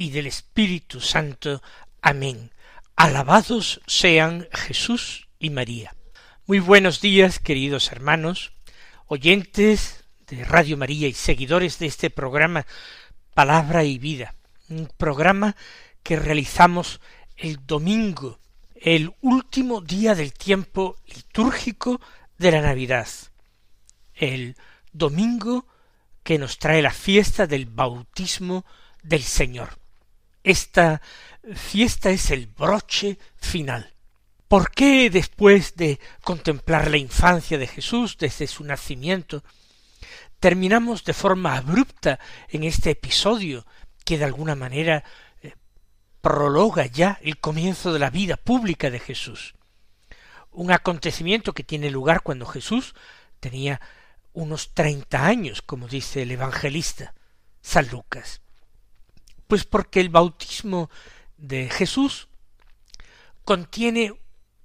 y del Espíritu Santo. Amén. Alabados sean Jesús y María. Muy buenos días, queridos hermanos, oyentes de Radio María y seguidores de este programa Palabra y Vida, un programa que realizamos el domingo, el último día del tiempo litúrgico de la Navidad, el domingo que nos trae la fiesta del bautismo del Señor. Esta fiesta es el broche final. ¿Por qué después de contemplar la infancia de Jesús desde su nacimiento, terminamos de forma abrupta en este episodio que de alguna manera eh, prologa ya el comienzo de la vida pública de Jesús? Un acontecimiento que tiene lugar cuando Jesús tenía unos treinta años, como dice el evangelista San Lucas. Pues porque el bautismo de Jesús contiene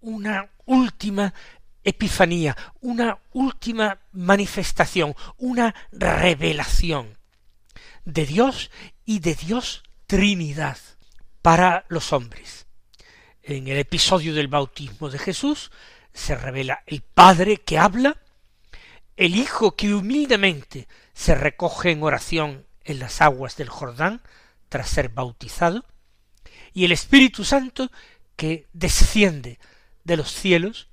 una última epifanía, una última manifestación, una revelación de Dios y de Dios Trinidad para los hombres. En el episodio del bautismo de Jesús se revela el Padre que habla, el Hijo que humildemente se recoge en oración en las aguas del Jordán tras ser bautizado, y el Espíritu Santo que desciende de los cielos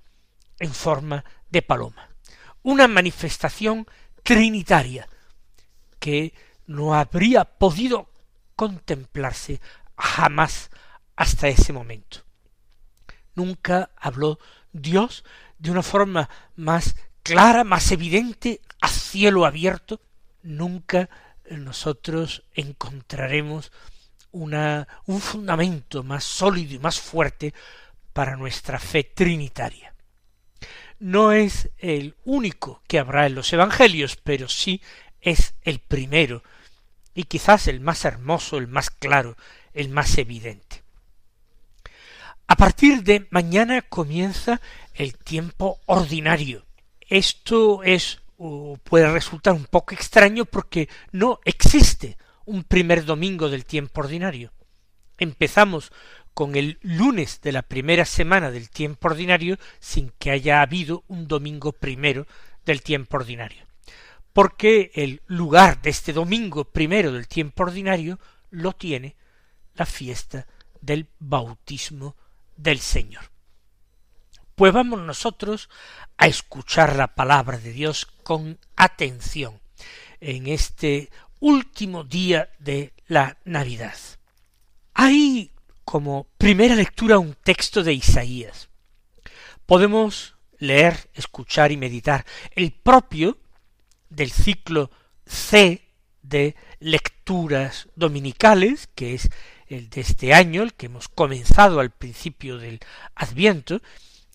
en forma de paloma. Una manifestación trinitaria que no habría podido contemplarse jamás hasta ese momento. Nunca habló Dios de una forma más clara, más evidente, a cielo abierto, nunca nosotros encontraremos un fundamento más sólido y más fuerte para nuestra fe trinitaria. No es el único que habrá en los Evangelios, pero sí es el primero, y quizás el más hermoso, el más claro, el más evidente. A partir de mañana comienza el tiempo ordinario, esto es puede resultar un poco extraño porque no existe un primer domingo del tiempo ordinario. Empezamos con el lunes de la primera semana del tiempo ordinario sin que haya habido un domingo primero del tiempo ordinario. Porque el lugar de este domingo primero del tiempo ordinario lo tiene la fiesta del bautismo del Señor. Pues vamos nosotros a escuchar la palabra de Dios con atención en este último día de la Navidad. Hay como primera lectura un texto de Isaías. Podemos leer, escuchar y meditar el propio del ciclo C de lecturas dominicales, que es el de este año, el que hemos comenzado al principio del Adviento,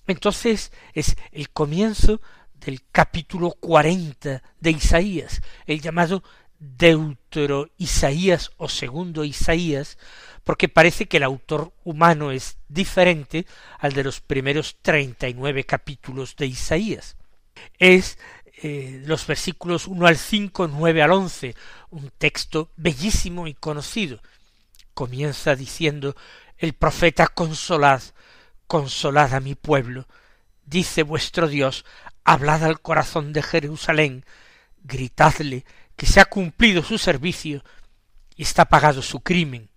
entonces es el comienzo del capítulo cuarenta de Isaías, el llamado Deutero Isaías o segundo Isaías, porque parece que el autor humano es diferente al de los primeros treinta y nueve capítulos de Isaías. Es eh, los versículos uno al cinco, nueve al once, un texto bellísimo y conocido. Comienza diciendo el profeta consolad consolad a mi pueblo, dice vuestro Dios, hablad al corazón de Jerusalén, gritadle que se ha cumplido su servicio y está pagado su crimen,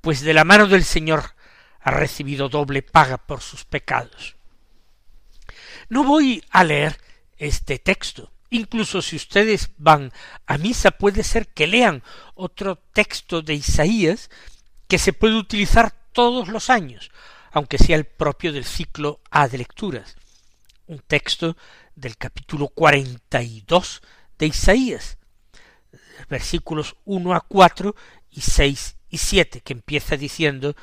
pues de la mano del Señor ha recibido doble paga por sus pecados. No voy a leer este texto. Incluso si ustedes van a misa puede ser que lean otro texto de Isaías que se puede utilizar todos los años aunque sea el propio del ciclo A de lecturas, un texto del capítulo cuarenta y dos de Isaías, versículos uno a cuatro y seis y siete, que empieza diciendo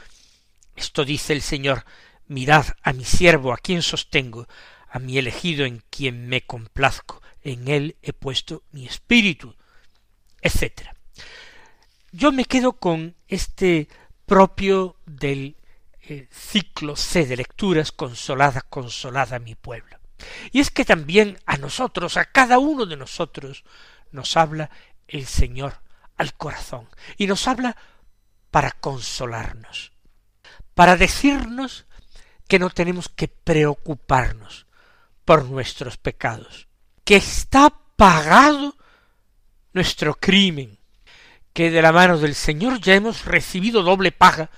esto dice el Señor mirad a mi siervo, a quien sostengo, a mi elegido en quien me complazco, en él he puesto mi espíritu, etc. Yo me quedo con este propio del eh, ciclo C de lecturas consolada, consolada mi pueblo. Y es que también a nosotros, a cada uno de nosotros, nos habla el Señor al corazón y nos habla para consolarnos, para decirnos que no tenemos que preocuparnos por nuestros pecados, que está pagado nuestro crimen, que de la mano del Señor ya hemos recibido doble paga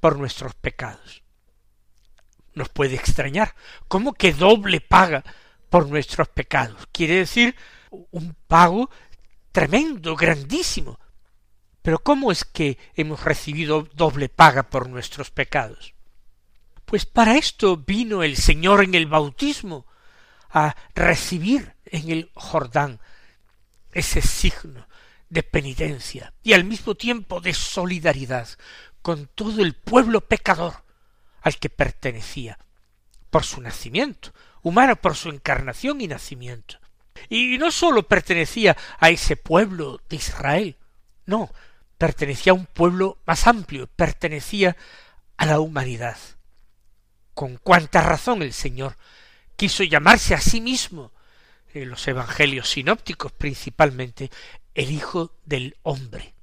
por nuestros pecados. Nos puede extrañar, ¿cómo que doble paga por nuestros pecados? Quiere decir un pago tremendo, grandísimo. Pero ¿cómo es que hemos recibido doble paga por nuestros pecados? Pues para esto vino el Señor en el bautismo, a recibir en el Jordán ese signo de penitencia y al mismo tiempo de solidaridad con todo el pueblo pecador al que pertenecía por su nacimiento, humano por su encarnación y nacimiento. Y no sólo pertenecía a ese pueblo de Israel, no, pertenecía a un pueblo más amplio, pertenecía a la humanidad. Con cuánta razón el Señor quiso llamarse a sí mismo, en los evangelios sinópticos principalmente, el Hijo del Hombre.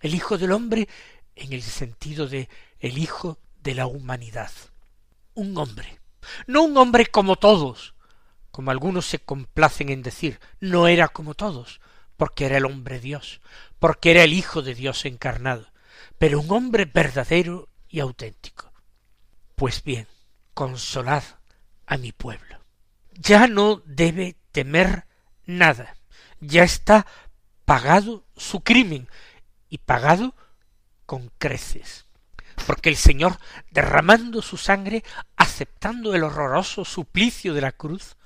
El Hijo del Hombre en el sentido de el Hijo de la humanidad. Un hombre. No un hombre como todos, como algunos se complacen en decir, no era como todos, porque era el hombre Dios, porque era el Hijo de Dios encarnado, pero un hombre verdadero y auténtico. Pues bien, consolad a mi pueblo. Ya no debe temer nada, ya está pagado su crimen y pagado con creces. Porque el Señor, derramando su sangre, aceptando el horroroso suplicio de la cruz,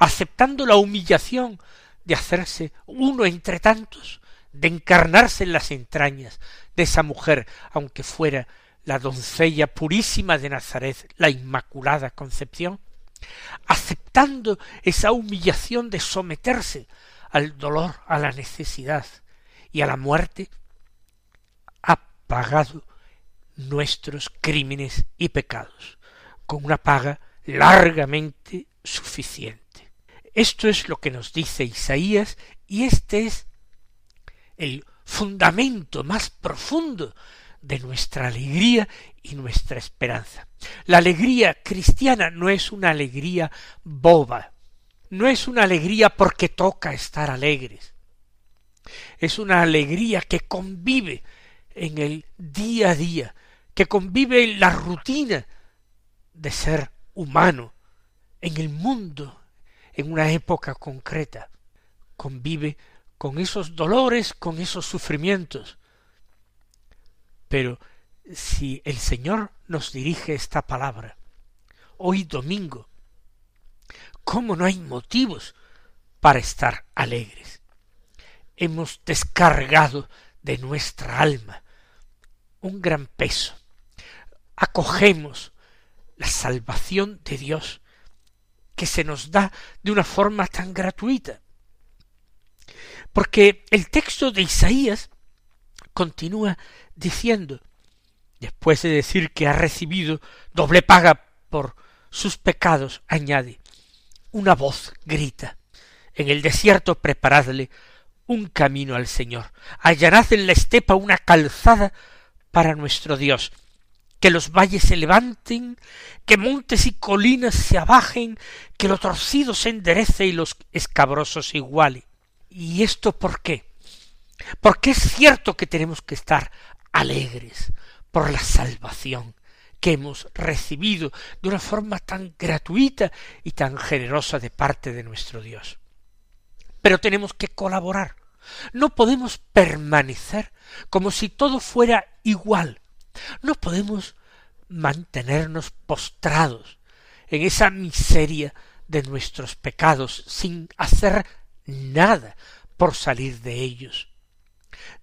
aceptando la humillación de hacerse uno entre tantos, de encarnarse en las entrañas de esa mujer, aunque fuera la doncella purísima de Nazaret, la Inmaculada Concepción, aceptando esa humillación de someterse al dolor, a la necesidad y a la muerte, pagado nuestros crímenes y pecados, con una paga largamente suficiente. Esto es lo que nos dice Isaías y este es el fundamento más profundo de nuestra alegría y nuestra esperanza. La alegría cristiana no es una alegría boba, no es una alegría porque toca estar alegres, es una alegría que convive en el día a día que convive en la rutina de ser humano en el mundo, en una época concreta, convive con esos dolores, con esos sufrimientos. Pero si el Señor nos dirige esta palabra, hoy domingo, ¿cómo no hay motivos para estar alegres? Hemos descargado de nuestra alma un gran peso, acogemos la salvación de Dios que se nos da de una forma tan gratuita. Porque el texto de Isaías continúa diciendo, después de decir que ha recibido doble paga por sus pecados, añade, una voz grita, en el desierto preparadle un camino al Señor, allanad en la estepa una calzada para nuestro Dios, que los valles se levanten, que montes y colinas se abajen, que lo torcido se enderece y los escabrosos iguale. ¿Y esto por qué? Porque es cierto que tenemos que estar alegres por la salvación que hemos recibido de una forma tan gratuita y tan generosa de parte de nuestro Dios. Pero tenemos que colaborar. No podemos permanecer como si todo fuera igual, no podemos mantenernos postrados en esa miseria de nuestros pecados sin hacer nada por salir de ellos.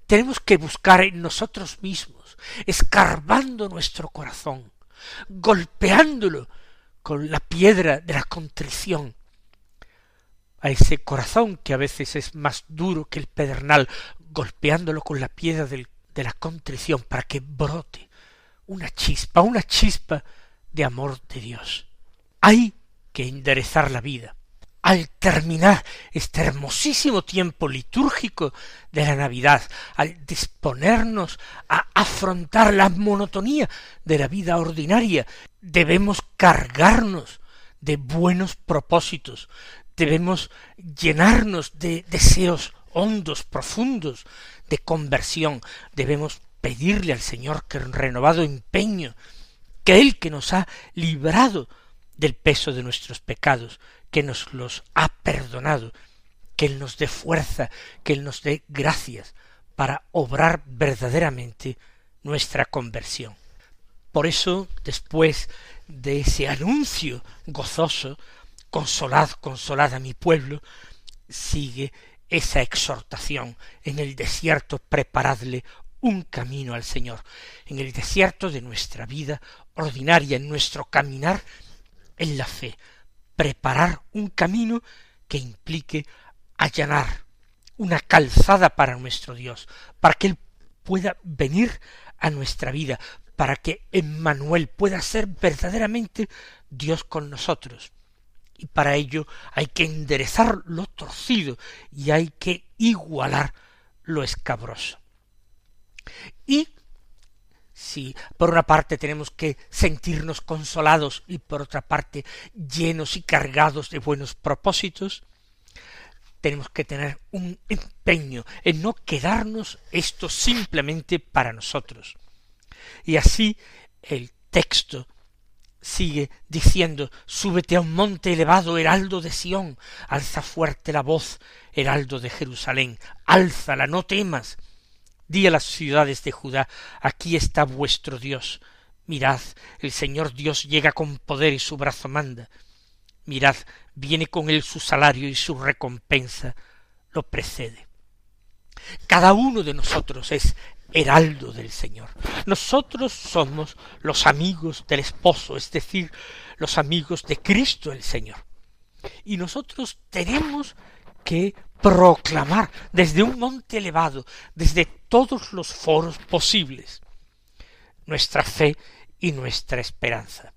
Tenemos que buscar en nosotros mismos, escarbando nuestro corazón, golpeándolo con la piedra de la contrición, a ese corazón que a veces es más duro que el pedernal, golpeándolo con la piedra de la contrición para que brote una chispa, una chispa de amor de Dios. Hay que enderezar la vida. Al terminar este hermosísimo tiempo litúrgico de la Navidad, al disponernos a afrontar la monotonía de la vida ordinaria, debemos cargarnos de buenos propósitos, debemos llenarnos de deseos hondos, profundos, de conversión, debemos pedirle al Señor que en renovado empeño, que Él que nos ha librado del peso de nuestros pecados, que nos los ha perdonado, que Él nos dé fuerza, que Él nos dé gracias para obrar verdaderamente nuestra conversión. Por eso, después de ese anuncio gozoso consolad, consolad a mi pueblo, sigue esa exhortación. En el desierto preparadle un camino al Señor, en el desierto de nuestra vida ordinaria, en nuestro caminar en la fe, preparar un camino que implique allanar una calzada para nuestro Dios, para que Él pueda venir a nuestra vida, para que Emmanuel pueda ser verdaderamente Dios con nosotros, y para ello hay que enderezar lo torcido y hay que igualar lo escabroso. Y si por una parte tenemos que sentirnos consolados y por otra parte llenos y cargados de buenos propósitos, tenemos que tener un empeño en no quedarnos esto simplemente para nosotros. Y así el texto sigue diciendo Súbete a un monte elevado, heraldo de Sión, alza fuerte la voz, heraldo de Jerusalén, álzala, no temas. Di a las ciudades de Judá, aquí está vuestro Dios. Mirad, el Señor Dios llega con poder y su brazo manda. Mirad, viene con él su salario y su recompensa lo precede. Cada uno de nosotros es heraldo del Señor. Nosotros somos los amigos del esposo, es decir, los amigos de Cristo el Señor. Y nosotros tenemos que proclamar desde un monte elevado, desde todos los foros posibles, nuestra fe y nuestra esperanza.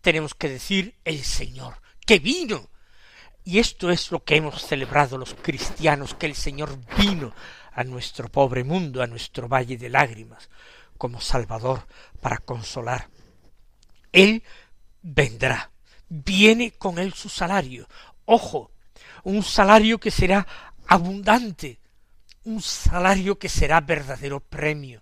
Tenemos que decir el Señor, que vino. Y esto es lo que hemos celebrado los cristianos, que el Señor vino a nuestro pobre mundo, a nuestro valle de lágrimas, como Salvador para consolar. Él vendrá, viene con él su salario. Ojo, un salario que será abundante, un salario que será verdadero premio,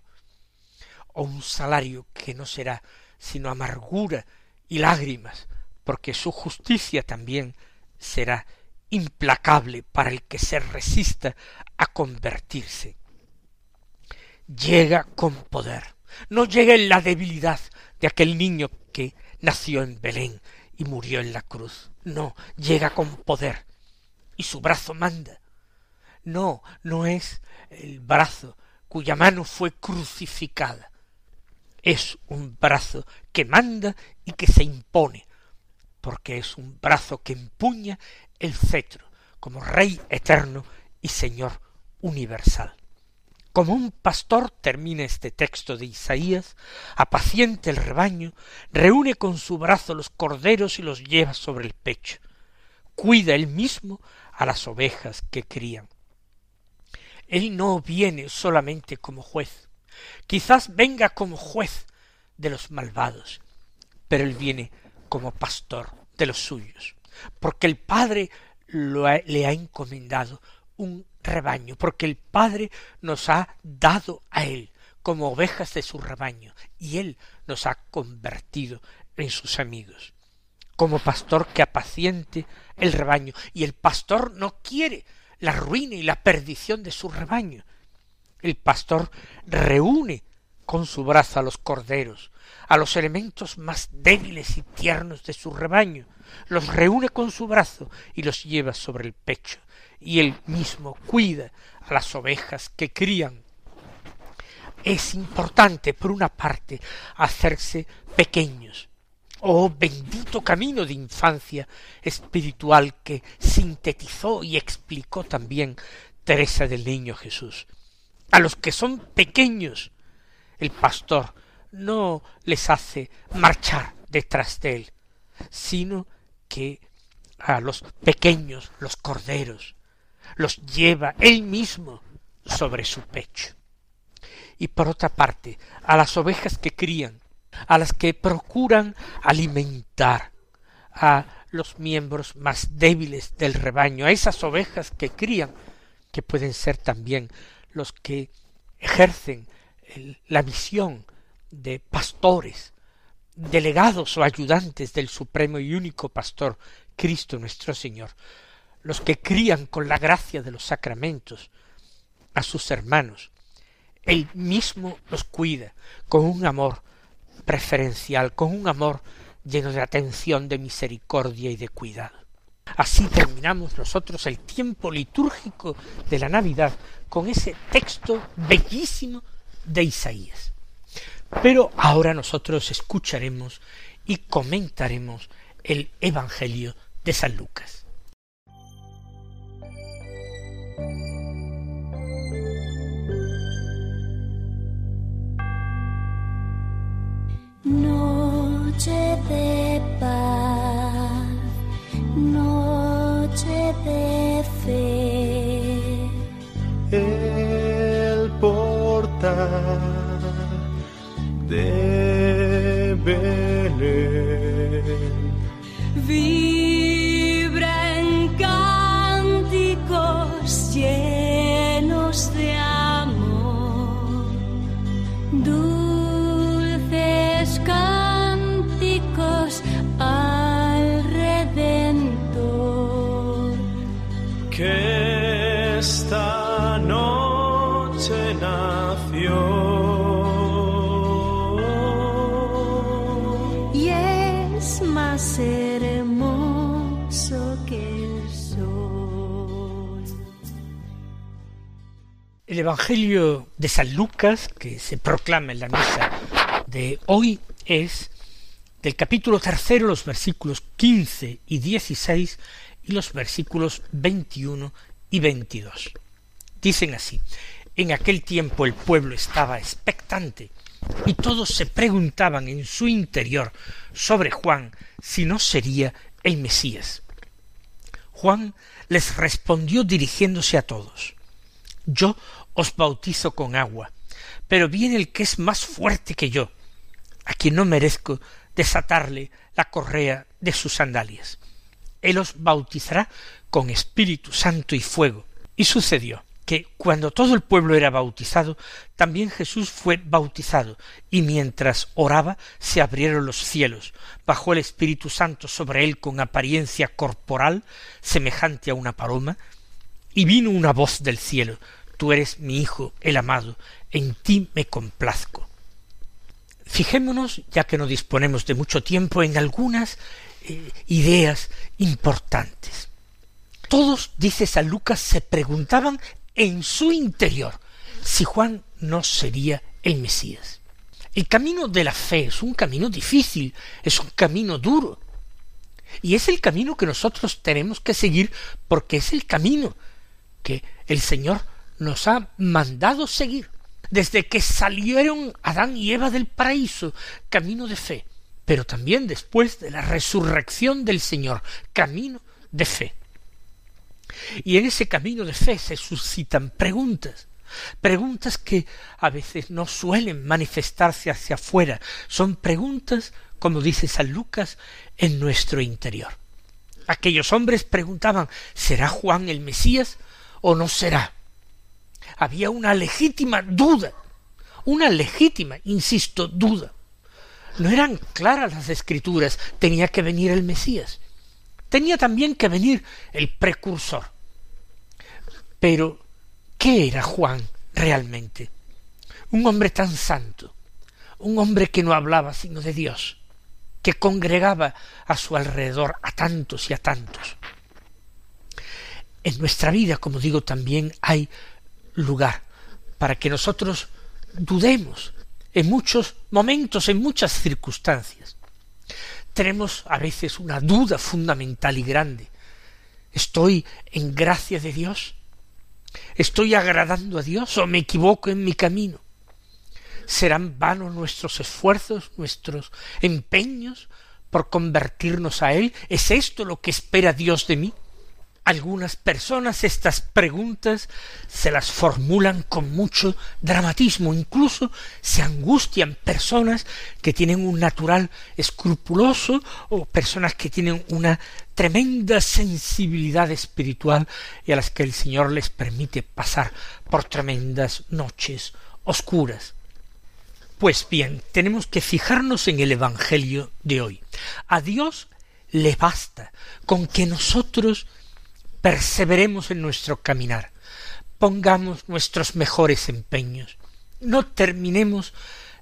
o un salario que no será sino amargura y lágrimas, porque su justicia también será implacable para el que se resista a convertirse. Llega con poder, no llega en la debilidad de aquel niño que nació en Belén y murió en la cruz. No, llega con poder y su brazo manda. No, no es el brazo cuya mano fue crucificada. Es un brazo que manda y que se impone, porque es un brazo que empuña el cetro como Rey eterno y Señor universal. Como un pastor, termina este texto de Isaías, apaciente el rebaño, reúne con su brazo los corderos y los lleva sobre el pecho. Cuida él mismo a las ovejas que crían. Él no viene solamente como juez, quizás venga como juez de los malvados, pero él viene como pastor de los suyos, porque el Padre le ha encomendado un rebaño, porque el Padre nos ha dado a Él como ovejas de su rebaño, y Él nos ha convertido en sus amigos, como pastor que apaciente el rebaño, y el pastor no quiere la ruina y la perdición de su rebaño. El pastor reúne con su brazo a los corderos, a los elementos más débiles y tiernos de su rebaño, los reúne con su brazo y los lleva sobre el pecho, y él mismo cuida a las ovejas que crían. Es importante, por una parte, hacerse pequeños. Oh bendito camino de infancia espiritual que sintetizó y explicó también Teresa del Niño Jesús. A los que son pequeños, el pastor no les hace marchar detrás de él, sino que a los pequeños, los corderos, los lleva él mismo sobre su pecho. Y por otra parte, a las ovejas que crían, a las que procuran alimentar, a los miembros más débiles del rebaño, a esas ovejas que crían, que pueden ser también los que ejercen la misión de pastores, delegados o ayudantes del supremo y único pastor, Cristo nuestro Señor, los que crían con la gracia de los sacramentos a sus hermanos, Él mismo los cuida con un amor preferencial, con un amor lleno de atención, de misericordia y de cuidado. Así terminamos nosotros el tiempo litúrgico de la Navidad con ese texto bellísimo de Isaías. Pero ahora nosotros escucharemos y comentaremos el Evangelio de San Lucas. Noche de paz, noche de fe. El portal de Belén. Vibra El Evangelio de San Lucas, que se proclama en la misa de hoy, es del capítulo tercero, los versículos quince y dieciséis y los versículos veintiuno y veintidós. Dicen así, en aquel tiempo el pueblo estaba expectante y todos se preguntaban en su interior sobre Juan si no sería el Mesías. Juan les respondió dirigiéndose a todos, Yo os bautizo con agua, pero viene el que es más fuerte que yo, a quien no merezco desatarle la correa de sus sandalias. Él os bautizará con Espíritu Santo y fuego. Y sucedió que cuando todo el pueblo era bautizado, también Jesús fue bautizado, y mientras oraba se abrieron los cielos, bajó el Espíritu Santo sobre él con apariencia corporal, semejante a una paloma, y vino una voz del cielo, Tú eres mi Hijo, el amado, en ti me complazco. Fijémonos, ya que no disponemos de mucho tiempo, en algunas eh, ideas importantes. Todos, dice San Lucas, se preguntaban en su interior si Juan no sería el Mesías. El camino de la fe es un camino difícil, es un camino duro. Y es el camino que nosotros tenemos que seguir porque es el camino que el Señor nos ha mandado seguir desde que salieron Adán y Eva del paraíso, camino de fe, pero también después de la resurrección del Señor, camino de fe. Y en ese camino de fe se suscitan preguntas, preguntas que a veces no suelen manifestarse hacia afuera, son preguntas, como dice San Lucas, en nuestro interior. Aquellos hombres preguntaban ¿será Juan el Mesías o no será? Había una legítima duda, una legítima, insisto, duda. No eran claras las escrituras, tenía que venir el Mesías, tenía también que venir el precursor. Pero, ¿qué era Juan realmente? Un hombre tan santo, un hombre que no hablaba sino de Dios, que congregaba a su alrededor a tantos y a tantos. En nuestra vida, como digo, también hay lugar para que nosotros dudemos en muchos momentos, en muchas circunstancias. Tenemos a veces una duda fundamental y grande. ¿Estoy en gracia de Dios? ¿Estoy agradando a Dios o me equivoco en mi camino? ¿Serán vanos nuestros esfuerzos, nuestros empeños por convertirnos a Él? ¿Es esto lo que espera Dios de mí? Algunas personas estas preguntas se las formulan con mucho dramatismo, incluso se angustian personas que tienen un natural escrupuloso o personas que tienen una tremenda sensibilidad espiritual y a las que el Señor les permite pasar por tremendas noches oscuras. Pues bien, tenemos que fijarnos en el Evangelio de hoy. A Dios le basta con que nosotros perseveremos en nuestro caminar, pongamos nuestros mejores empeños, no terminemos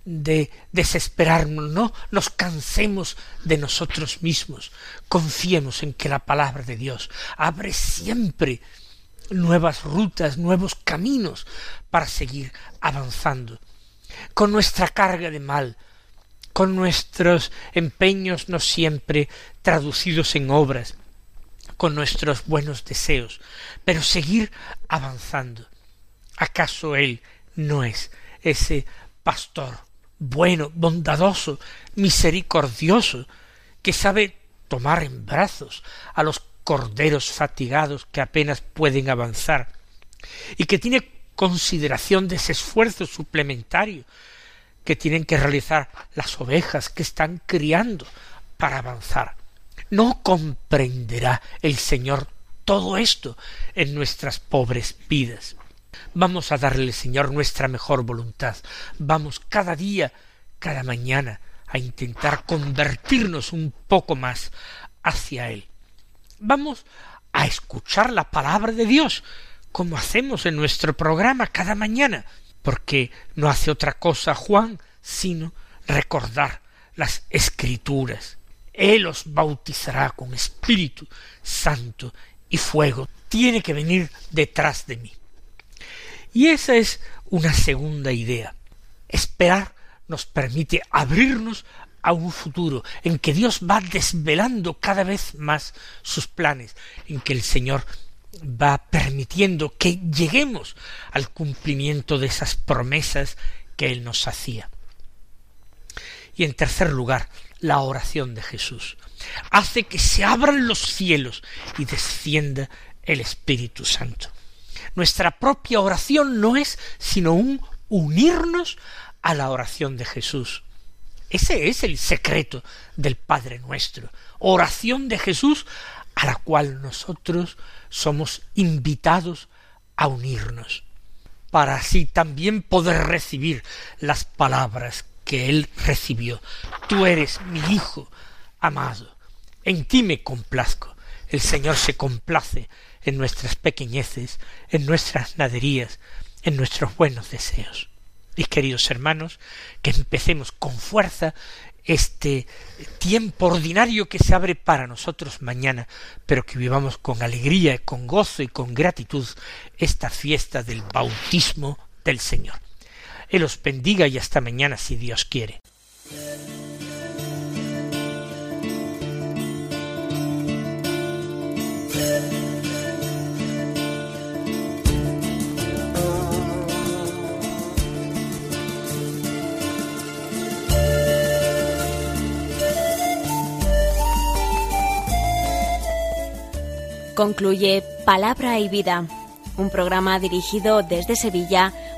de desesperarnos, no nos cansemos de nosotros mismos, confiemos en que la palabra de Dios abre siempre nuevas rutas, nuevos caminos para seguir avanzando. Con nuestra carga de mal, con nuestros empeños no siempre traducidos en obras, con nuestros buenos deseos, pero seguir avanzando. ¿Acaso Él no es ese pastor bueno, bondadoso, misericordioso, que sabe tomar en brazos a los corderos fatigados que apenas pueden avanzar, y que tiene consideración de ese esfuerzo suplementario que tienen que realizar las ovejas que están criando para avanzar. ¿No comprenderá el Señor todo esto en nuestras pobres vidas? Vamos a darle Señor nuestra mejor voluntad. Vamos cada día, cada mañana, a intentar convertirnos un poco más hacia Él. Vamos a escuchar la palabra de Dios, como hacemos en nuestro programa cada mañana, porque no hace otra cosa Juan sino recordar las escrituras. Él os bautizará con Espíritu Santo y fuego. Tiene que venir detrás de mí. Y esa es una segunda idea. Esperar nos permite abrirnos a un futuro en que Dios va desvelando cada vez más sus planes, en que el Señor va permitiendo que lleguemos al cumplimiento de esas promesas que Él nos hacía. Y en tercer lugar, la oración de Jesús. Hace que se abran los cielos y descienda el Espíritu Santo. Nuestra propia oración no es sino un unirnos a la oración de Jesús. Ese es el secreto del Padre nuestro. Oración de Jesús a la cual nosotros somos invitados a unirnos, para así también poder recibir las palabras que él recibió. Tú eres mi Hijo amado, en ti me complazco. El Señor se complace en nuestras pequeñeces, en nuestras naderías, en nuestros buenos deseos. Y queridos hermanos, que empecemos con fuerza este tiempo ordinario que se abre para nosotros mañana, pero que vivamos con alegría, con gozo y con gratitud esta fiesta del bautismo del Señor. Él os bendiga y hasta mañana si Dios quiere. Concluye Palabra y Vida, un programa dirigido desde Sevilla